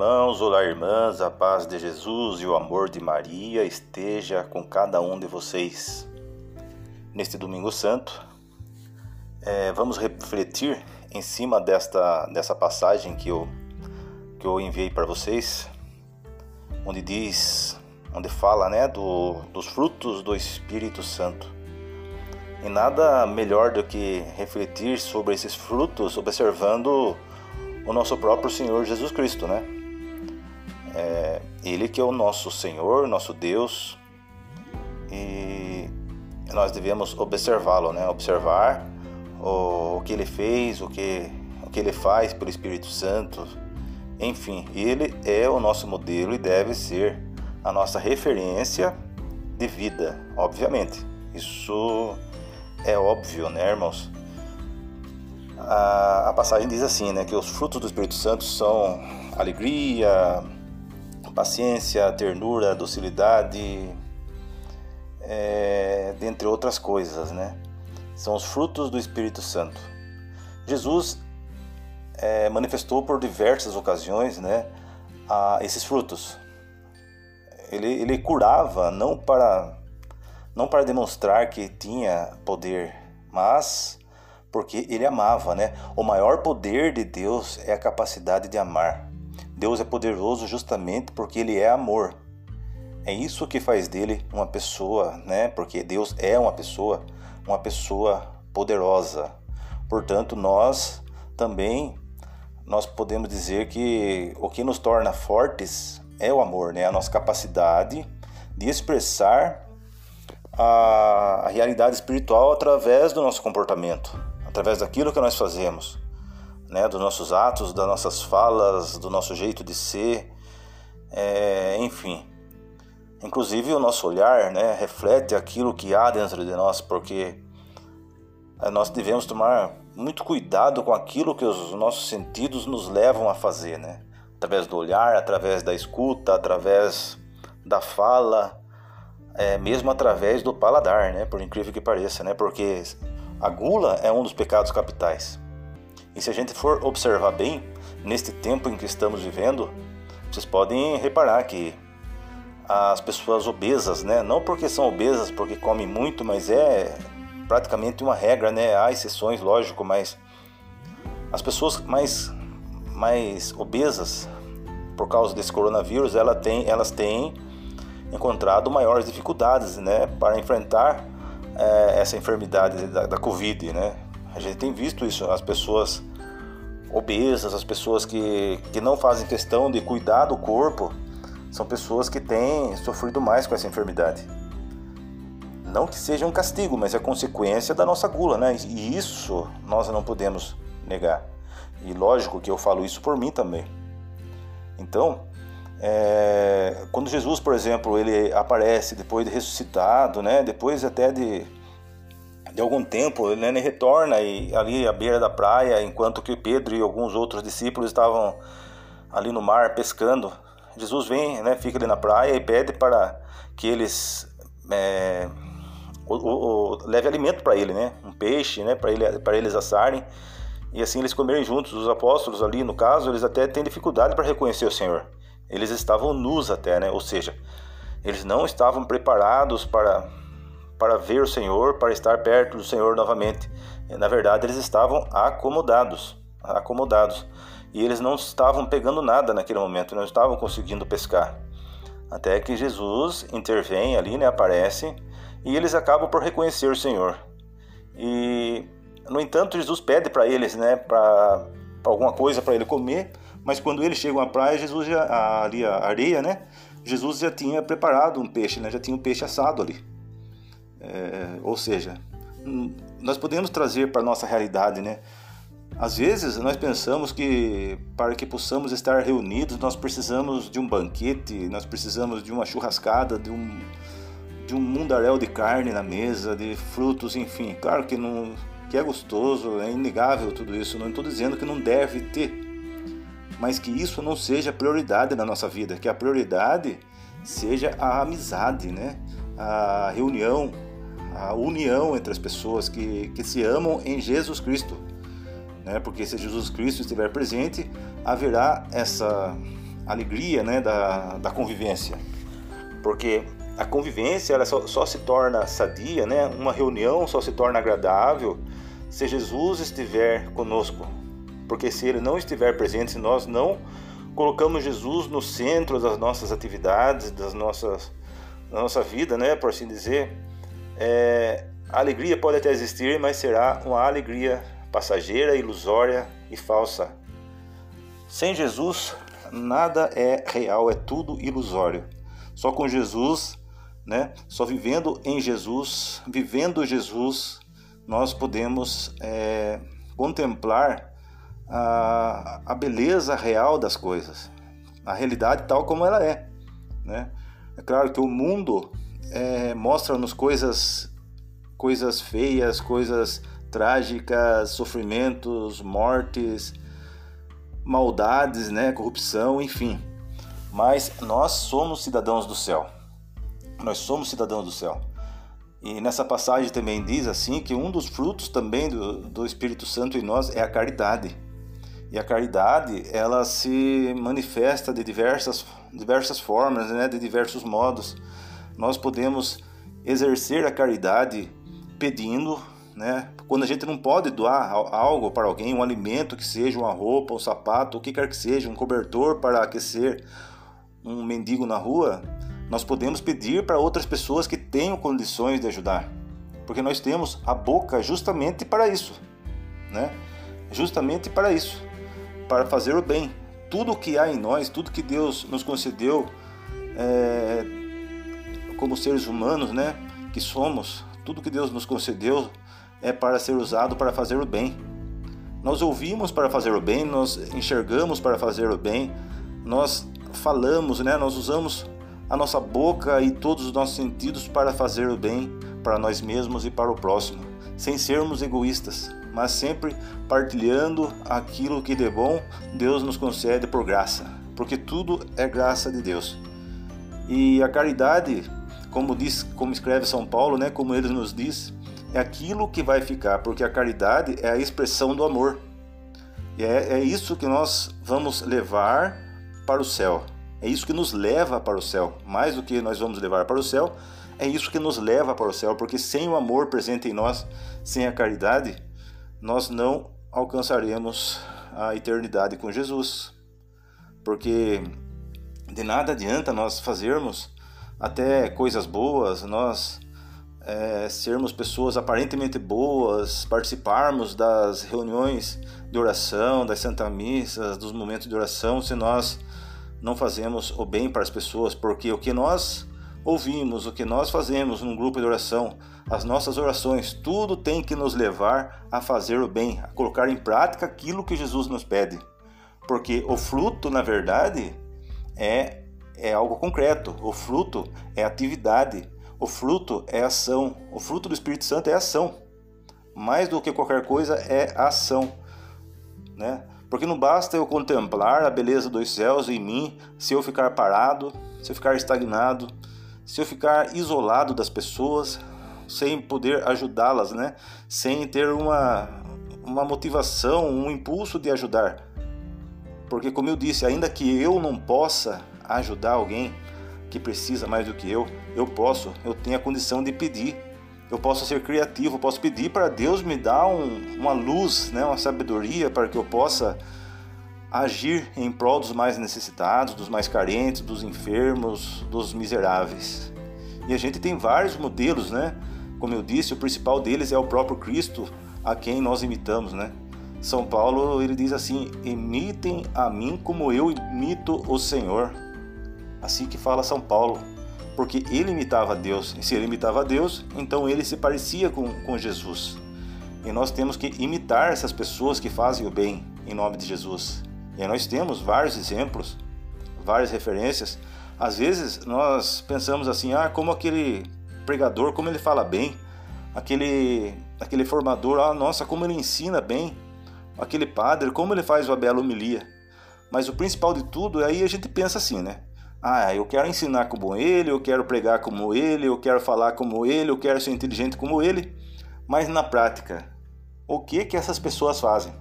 Irmãos, olá, irmãs, a paz de Jesus e o amor de Maria esteja com cada um de vocês. Neste Domingo Santo, é, vamos refletir em cima desta, dessa passagem que eu, que eu enviei para vocês, onde diz, onde fala né, do, dos frutos do Espírito Santo. E nada melhor do que refletir sobre esses frutos observando o nosso próprio Senhor Jesus Cristo, né? É, ele que é o nosso Senhor, nosso Deus, e nós devemos observá-lo, né? Observar o, o, que ele fez, o que, o que ele faz pelo Espírito Santo, enfim, ele é o nosso modelo e deve ser a nossa referência de vida, obviamente. Isso é óbvio, né, irmãos? A, a passagem diz assim, né, que os frutos do Espírito Santo são alegria, paciência, ternura, docilidade, é, dentre outras coisas, né? São os frutos do Espírito Santo. Jesus é, manifestou por diversas ocasiões, né, a, esses frutos. Ele, ele curava não para não para demonstrar que tinha poder, mas porque ele amava, né? O maior poder de Deus é a capacidade de amar. Deus é poderoso justamente porque ele é amor. É isso que faz dele uma pessoa, né? Porque Deus é uma pessoa, uma pessoa poderosa. Portanto, nós também nós podemos dizer que o que nos torna fortes é o amor, né? A nossa capacidade de expressar a, a realidade espiritual através do nosso comportamento através daquilo que nós fazemos, né, dos nossos atos, das nossas falas, do nosso jeito de ser, é, enfim. Inclusive o nosso olhar né, reflete aquilo que há dentro de nós, porque é, nós devemos tomar muito cuidado com aquilo que os nossos sentidos nos levam a fazer, né? Através do olhar, através da escuta, através da fala, é, mesmo através do paladar, né? Por incrível que pareça, né? Porque a gula é um dos pecados capitais. E se a gente for observar bem, neste tempo em que estamos vivendo, vocês podem reparar que as pessoas obesas, né, não porque são obesas, porque comem muito, mas é praticamente uma regra, né? Há exceções, lógico, mas as pessoas mais mais obesas por causa desse coronavírus, ela tem, elas têm encontrado maiores dificuldades, né, para enfrentar é, essa enfermidade da, da Covid, né? A gente tem visto isso, as pessoas obesas, as pessoas que, que não fazem questão de cuidar do corpo, são pessoas que têm sofrido mais com essa enfermidade. Não que seja um castigo, mas é consequência da nossa gula, né? E isso nós não podemos negar. E lógico que eu falo isso por mim também. Então, é, quando Jesus, por exemplo, ele aparece depois de ressuscitado, né, depois até de, de algum tempo, ele, ele retorna e, ali à beira da praia, enquanto que Pedro e alguns outros discípulos estavam ali no mar pescando. Jesus vem, né, fica ali na praia e pede para que eles é, o, o, o, leve alimento para ele, né, um peixe, né, para ele, para eles assarem e assim eles comerem juntos. Os apóstolos ali, no caso, eles até têm dificuldade para reconhecer o Senhor. Eles estavam nus até, né? Ou seja, eles não estavam preparados para para ver o Senhor, para estar perto do Senhor novamente. Na verdade, eles estavam acomodados, acomodados. E eles não estavam pegando nada naquele momento, não estavam conseguindo pescar. Até que Jesus intervém ali, né, aparece, e eles acabam por reconhecer o Senhor. E no entanto, Jesus pede para eles, né, para alguma coisa para ele comer, mas quando eles chegam à praia, Jesus já, ali a areia, né? Jesus já tinha preparado um peixe, né? Já tinha um peixe assado ali. É, ou seja, nós podemos trazer para a nossa realidade, né? Às vezes nós pensamos que para que possamos estar reunidos nós precisamos de um banquete, nós precisamos de uma churrascada, de um, de um mundaréu de carne na mesa, de frutos, enfim. Claro que, não, que é gostoso, é inegável tudo isso, não estou dizendo que não deve ter mas que isso não seja prioridade na nossa vida, que a prioridade seja a amizade, né? a reunião, a união entre as pessoas que, que se amam em Jesus Cristo. né? Porque se Jesus Cristo estiver presente, haverá essa alegria, né, da, da convivência. Porque a convivência ela só, só se torna sadia, né? Uma reunião só se torna agradável se Jesus estiver conosco. Porque se ele não estiver presente, se nós não colocamos Jesus no centro das nossas atividades, das nossas da nossa vida, né, por assim dizer, é, a alegria pode até existir, mas será uma alegria passageira, ilusória e falsa. Sem Jesus, nada é real, é tudo ilusório. Só com Jesus, né, só vivendo em Jesus, vivendo Jesus, nós podemos é, contemplar a, a beleza real das coisas, a realidade tal como ela é. Né? É claro que o mundo é, mostra-nos coisas, coisas feias, coisas trágicas, sofrimentos, mortes, maldades, né, corrupção, enfim. Mas nós somos cidadãos do céu. Nós somos cidadãos do céu. E nessa passagem também diz assim que um dos frutos também do, do Espírito Santo em nós é a caridade. E a caridade, ela se manifesta de diversas, diversas formas, né? de diversos modos. Nós podemos exercer a caridade pedindo, né? quando a gente não pode doar algo para alguém, um alimento que seja, uma roupa, um sapato, o que quer que seja, um cobertor para aquecer um mendigo na rua, nós podemos pedir para outras pessoas que tenham condições de ajudar. Porque nós temos a boca justamente para isso, né? Justamente para isso para fazer o bem. Tudo que há em nós, tudo que Deus nos concedeu é, como seres humanos, né, que somos, tudo que Deus nos concedeu é para ser usado para fazer o bem. Nós ouvimos para fazer o bem, nós enxergamos para fazer o bem, nós falamos, né, nós usamos a nossa boca e todos os nossos sentidos para fazer o bem para nós mesmos e para o próximo, sem sermos egoístas mas sempre partilhando aquilo que de bom Deus nos concede por graça, porque tudo é graça de Deus. E a caridade, como diz, como escreve São Paulo, né, como ele nos diz, é aquilo que vai ficar, porque a caridade é a expressão do amor. E é, é isso que nós vamos levar para o céu. É isso que nos leva para o céu. Mais do que nós vamos levar para o céu, é isso que nos leva para o céu, porque sem o amor presente em nós, sem a caridade, nós não alcançaremos a eternidade com Jesus. Porque de nada adianta nós fazermos até coisas boas, nós é, sermos pessoas aparentemente boas, participarmos das reuniões de oração, das santas missas, dos momentos de oração, se nós não fazemos o bem para as pessoas, porque o que nós ouvimos, o que nós fazemos num grupo de oração, as nossas orações, tudo tem que nos levar a fazer o bem, a colocar em prática aquilo que Jesus nos pede. Porque o fruto, na verdade, é, é algo concreto, o fruto é atividade, o fruto é ação, o fruto do Espírito Santo é ação. Mais do que qualquer coisa é ação. Né? Porque não basta eu contemplar a beleza dos céus em mim se eu ficar parado, se eu ficar estagnado, se eu ficar isolado das pessoas, sem poder ajudá-las, né? Sem ter uma, uma motivação, um impulso de ajudar. Porque, como eu disse, ainda que eu não possa ajudar alguém que precisa mais do que eu, eu posso, eu tenho a condição de pedir. Eu posso ser criativo, eu posso pedir para Deus me dar um, uma luz, né, uma sabedoria para que eu possa agir em prol dos mais necessitados, dos mais carentes, dos enfermos, dos miseráveis. E a gente tem vários modelos, né? Como eu disse, o principal deles é o próprio Cristo, a quem nós imitamos, né? São Paulo ele diz assim: imitem a mim como eu imito o Senhor. Assim que fala São Paulo, porque ele imitava Deus, e se ele imitava Deus, então ele se parecia com, com Jesus. E nós temos que imitar essas pessoas que fazem o bem em nome de Jesus. E nós temos vários exemplos, várias referências. Às vezes nós pensamos assim, ah, como aquele pregador, como ele fala bem, aquele, aquele formador, ah, nossa, como ele ensina bem, aquele padre, como ele faz uma bela homilia. Mas o principal de tudo, aí a gente pensa assim, né? Ah, eu quero ensinar como ele, eu quero pregar como ele, eu quero falar como ele, eu quero ser inteligente como ele. Mas na prática, o que que essas pessoas fazem?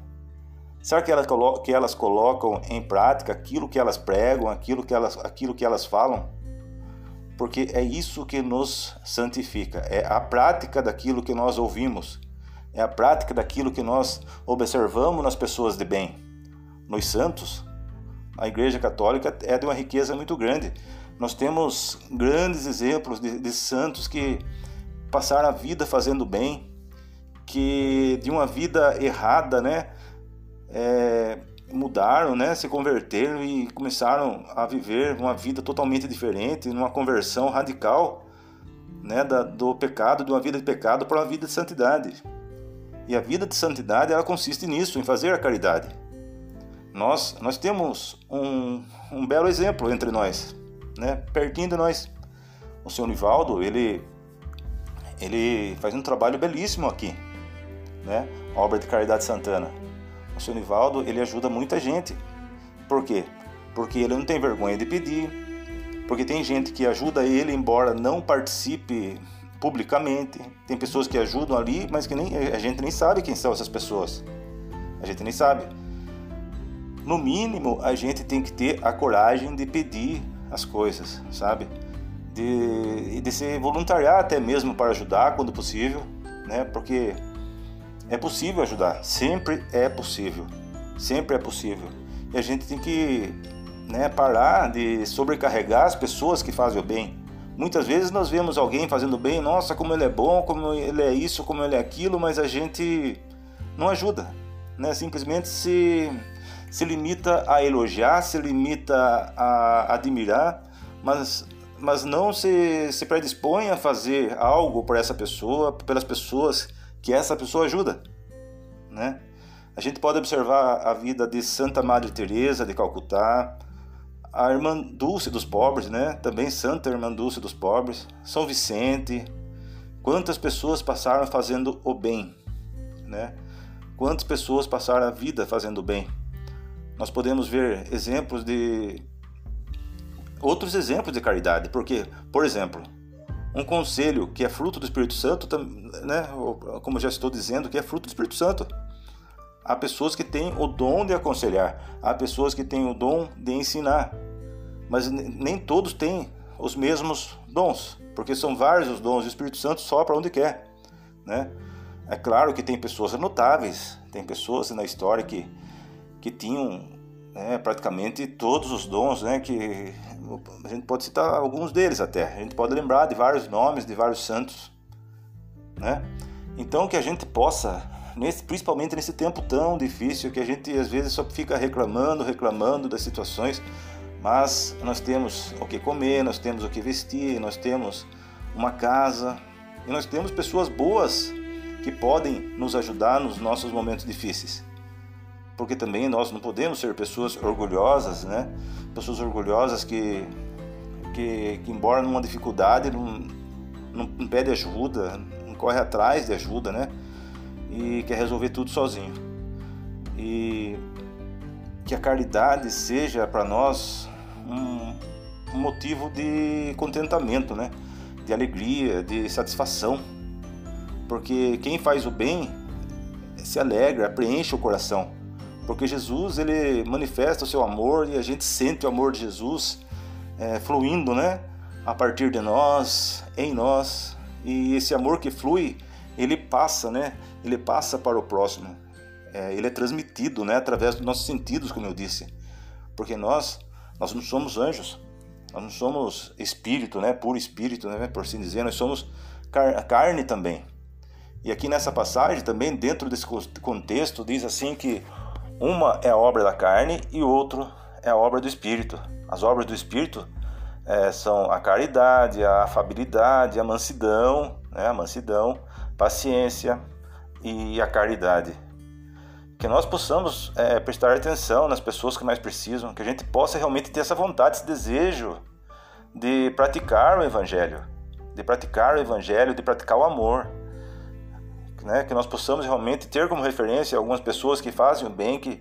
Será que elas, que elas colocam em prática aquilo que elas pregam, aquilo que elas, aquilo que elas falam? Porque é isso que nos santifica, é a prática daquilo que nós ouvimos, é a prática daquilo que nós observamos nas pessoas de bem. Nos santos, a Igreja Católica é de uma riqueza muito grande. Nós temos grandes exemplos de, de santos que passaram a vida fazendo bem, que de uma vida errada, né, é, mudaram, né, se converteram e começaram a viver uma vida totalmente diferente, numa conversão radical, né, da, do pecado, de uma vida de pecado para uma vida de santidade. E a vida de santidade ela consiste nisso, em fazer a caridade. Nós, nós temos um, um belo exemplo entre nós, né, pertinho de nós. O senhor Nivaldo, ele, ele faz um trabalho belíssimo aqui, né, obra de Caridade Santana o seu Nivaldo, ele ajuda muita gente. Por quê? Porque ele não tem vergonha de pedir, porque tem gente que ajuda ele, embora não participe publicamente. Tem pessoas que ajudam ali, mas que nem, a gente nem sabe quem são essas pessoas. A gente nem sabe. No mínimo, a gente tem que ter a coragem de pedir as coisas, sabe? De, de se voluntariar até mesmo para ajudar quando possível, né? Porque é possível ajudar, sempre é possível, sempre é possível. E a gente tem que né, parar de sobrecarregar as pessoas que fazem o bem. Muitas vezes nós vemos alguém fazendo bem, nossa, como ele é bom, como ele é isso, como ele é aquilo, mas a gente não ajuda, né? Simplesmente se se limita a elogiar, se limita a admirar, mas mas não se, se predispõe a fazer algo por essa pessoa, pelas pessoas que essa pessoa ajuda, né? A gente pode observar a vida de Santa Madre Teresa de Calcutá, a Irmã Dulce dos Pobres, né? Também Santa Irmã Dulce dos Pobres, São Vicente. Quantas pessoas passaram fazendo o bem, né? Quantas pessoas passaram a vida fazendo o bem? Nós podemos ver exemplos de outros exemplos de caridade, porque, por exemplo, um conselho que é fruto do Espírito Santo, né, como já estou dizendo, que é fruto do Espírito Santo. Há pessoas que têm o dom de aconselhar, há pessoas que têm o dom de ensinar, mas nem todos têm os mesmos dons, porque são vários os dons, o Espírito Santo sopra onde quer. Né? É claro que tem pessoas notáveis, tem pessoas na história que, que tinham né, praticamente todos os dons, né, que a gente pode citar alguns deles até. A gente pode lembrar de vários nomes, de vários santos, né? Então que a gente possa, nesse, principalmente nesse tempo tão difícil, que a gente às vezes só fica reclamando, reclamando das situações, mas nós temos o que comer, nós temos o que vestir, nós temos uma casa e nós temos pessoas boas que podem nos ajudar nos nossos momentos difíceis porque também nós não podemos ser pessoas orgulhosas, né? Pessoas orgulhosas que, que, que embora numa dificuldade, não, não, não pede ajuda, não corre atrás de ajuda, né? E quer resolver tudo sozinho. E que a caridade seja para nós um, motivo de contentamento, né? De alegria, de satisfação. Porque quem faz o bem se alegra, preenche o coração porque Jesus ele manifesta o seu amor e a gente sente o amor de Jesus é, fluindo, né, a partir de nós, em nós, e esse amor que flui, ele passa, né, ele passa para o próximo, é, ele é transmitido, né, através dos nossos sentidos, como eu disse, porque nós, nós não somos anjos, nós não somos espírito, né, puro espírito, né, por assim dizer, nós somos car carne também. E aqui nessa passagem também, dentro desse contexto, diz assim que uma é a obra da carne e o outro é a obra do Espírito. As obras do Espírito é, são a caridade, a afabilidade, a mansidão, né? a mansidão, paciência e a caridade. Que nós possamos é, prestar atenção nas pessoas que mais precisam, que a gente possa realmente ter essa vontade, esse desejo de praticar o Evangelho, de praticar o Evangelho, de praticar o amor né? que nós possamos realmente ter como referência algumas pessoas que fazem o bem, que,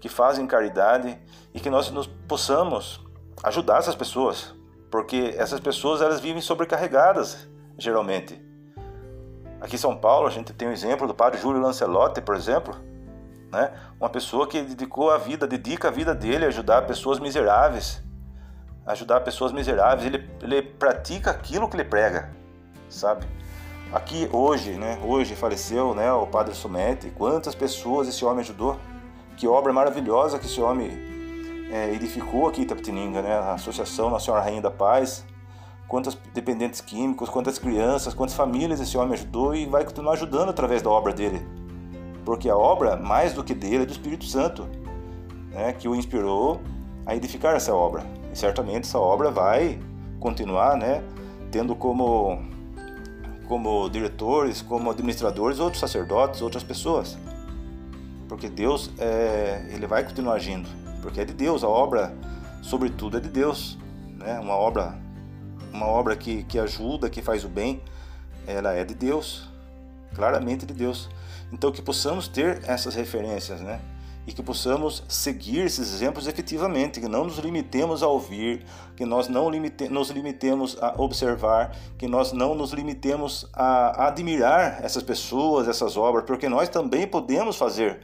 que fazem caridade e que nós nos possamos ajudar essas pessoas, porque essas pessoas elas vivem sobrecarregadas geralmente. Aqui em São Paulo a gente tem o exemplo do padre Júlio Lancelotti, por exemplo, né? Uma pessoa que dedicou a vida, dedica a vida dele a ajudar pessoas miseráveis, ajudar pessoas miseráveis. Ele, ele pratica aquilo que ele prega, sabe? Aqui hoje, né? Hoje faleceu, né? O Padre Sumete. Quantas pessoas esse homem ajudou? Que obra maravilhosa que esse homem é, edificou aqui em Itapetininga, né? A Associação Nacional Rainha da Paz. Quantos dependentes químicos, quantas crianças, quantas famílias esse homem ajudou e vai continuar ajudando através da obra dele porque a obra, mais do que dele, é do Espírito Santo, né, que o inspirou a edificar essa obra. E certamente essa obra vai continuar né, tendo como, como diretores, como administradores, outros sacerdotes, outras pessoas. Porque Deus é, ele vai continuar agindo, porque é de Deus, a obra, sobretudo, é de Deus. Né? Uma obra, uma obra que, que ajuda, que faz o bem, ela é de Deus, claramente de Deus. Então que possamos ter essas referências, né? E que possamos seguir esses exemplos efetivamente, que não nos limitemos a ouvir, que nós não limite, nos limitemos a observar, que nós não nos limitemos a admirar essas pessoas, essas obras, porque nós também podemos fazer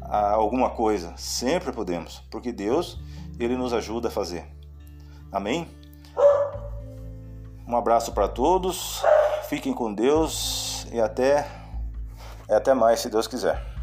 ah, alguma coisa, sempre podemos, porque Deus, Ele nos ajuda a fazer. Amém? Um abraço para todos, fiquem com Deus e até até mais, se Deus quiser.